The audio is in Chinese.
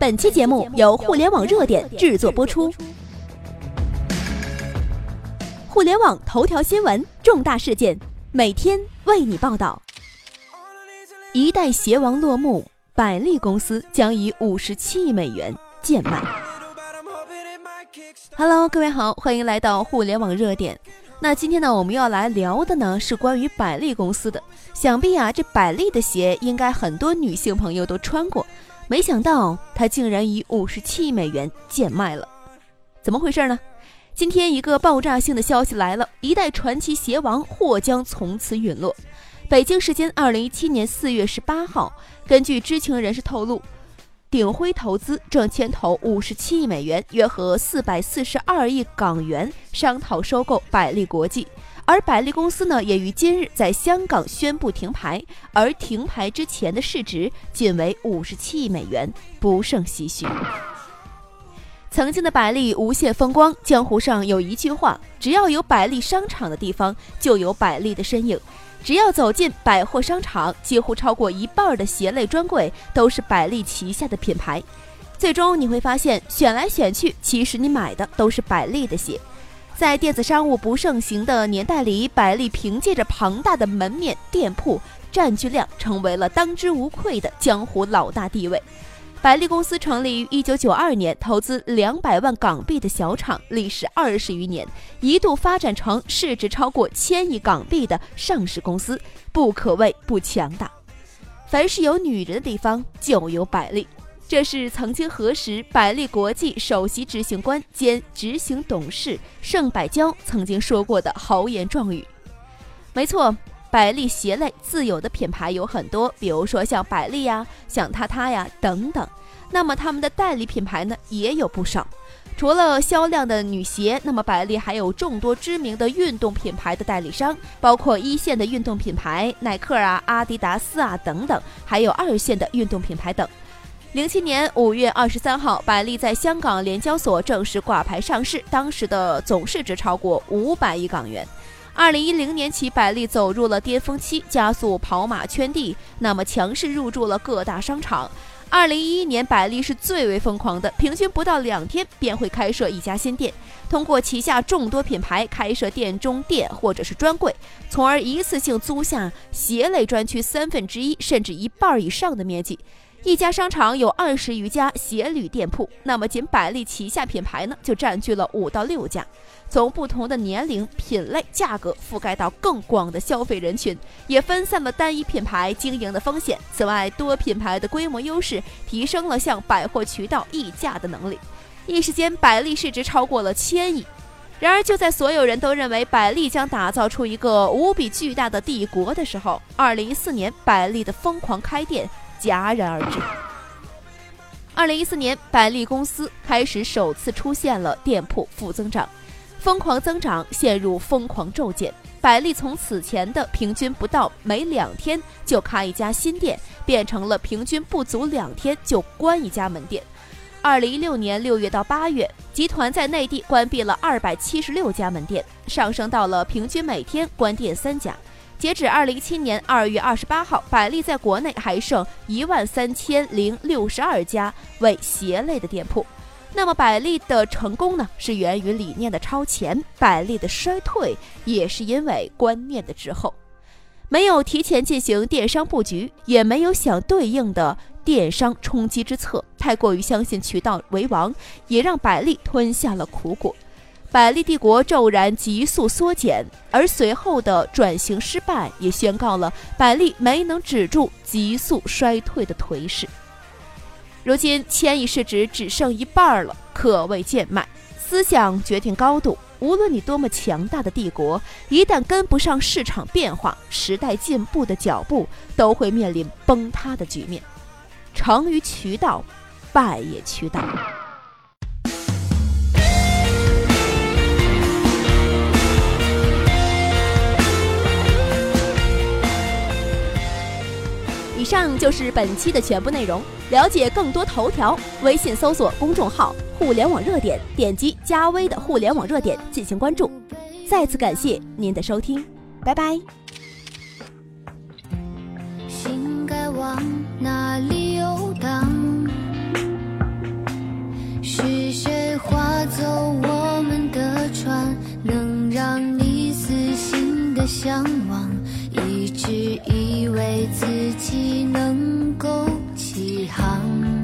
本期节目由互联网热点制作播出。互联网头条新闻，重大事件，每天为你报道。一代鞋王落幕，百丽公司将以五十七亿美元贱卖。Hello，各位好，欢迎来到互联网热点。那今天呢，我们要来聊的呢是关于百丽公司的。想必啊，这百丽的鞋应该很多女性朋友都穿过。没想到他竟然以五十七亿美元贱卖了，怎么回事呢？今天一个爆炸性的消息来了，一代传奇鞋王或将从此陨落。北京时间二零一七年四月十八号，根据知情人士透露，鼎晖投资正牵头五十七亿美元，约合四百四十二亿港元，商讨收购百利国际。而百丽公司呢，也于今日在香港宣布停牌，而停牌之前的市值仅为五十七亿美元，不胜唏嘘。曾经的百丽无限风光，江湖上有一句话：只要有百丽商场的地方，就有百丽的身影。只要走进百货商场，几乎超过一半的鞋类专柜都是百丽旗下的品牌。最终你会发现，选来选去，其实你买的都是百丽的鞋。在电子商务不盛行的年代里，百丽凭借着庞大的门面店铺占据量，成为了当之无愧的江湖老大地位。百丽公司成立于一九九二年，投资两百万港币的小厂，历时二十余年，一度发展成市值超过千亿港币的上市公司，不可谓不强大。凡是有女人的地方，就有百丽。这是曾经何时百丽国际首席执行官兼执行董事盛百娇曾经说过的豪言壮语。没错，百丽鞋类自有的品牌有很多，比如说像百丽呀、像他他呀等等。那么他们的代理品牌呢也有不少。除了销量的女鞋，那么百丽还有众多知名的运动品牌的代理商，包括一线的运动品牌耐克啊、阿迪达斯啊等等，还有二线的运动品牌等。零七年五月二十三号，百丽在香港联交所正式挂牌上市，当时的总市值超过五百亿港元。二零一零年起，百丽走入了巅峰期，加速跑马圈地，那么强势入驻了各大商场。二零一一年，百丽是最为疯狂的，平均不到两天便会开设一家新店，通过旗下众多品牌开设店中店或者是专柜，从而一次性租下鞋类专区三分之一甚至一半以上的面积。一家商场有二十余家鞋履店铺，那么仅百丽旗下品牌呢，就占据了五到六家。从不同的年龄、品类、价格覆盖到更广的消费人群，也分散了单一品牌经营的风险。此外，多品牌的规模优势提升了向百货渠道议价的能力。一时间，百丽市值超过了千亿。然而，就在所有人都认为百丽将打造出一个无比巨大的帝国的时候，二零一四年，百丽的疯狂开店。戛然而止。二零一四年，百丽公司开始首次出现了店铺负增长，疯狂增长陷入疯狂骤减。百丽从此前的平均不到每两天就开一家新店，变成了平均不足两天就关一家门店。二零一六年六月到八月，集团在内地关闭了二百七十六家门店，上升到了平均每天关店三家。截止二零一七年二月二十八号，百丽在国内还剩一万三千零六十二家为鞋类的店铺。那么，百丽的成功呢，是源于理念的超前；百丽的衰退也是因为观念的滞后，没有提前进行电商布局，也没有想对应的电商冲击之策，太过于相信渠道为王，也让百丽吞下了苦果。百丽帝国骤然急速缩减，而随后的转型失败也宣告了百丽没能止住急速衰退的颓势。如今千亿市值只剩一半了，可谓贱卖。思想决定高度，无论你多么强大的帝国，一旦跟不上市场变化、时代进步的脚步，都会面临崩塌的局面。成于渠道，败也渠道。就是本期的全部内容了解更多头条微信搜索公众号互联网热点点击加微的互联网热点进行关注。再次感谢您的收听拜拜。心该往哪里游荡？是谁划走我们的船能让你死心的向往？一直以为自己能糖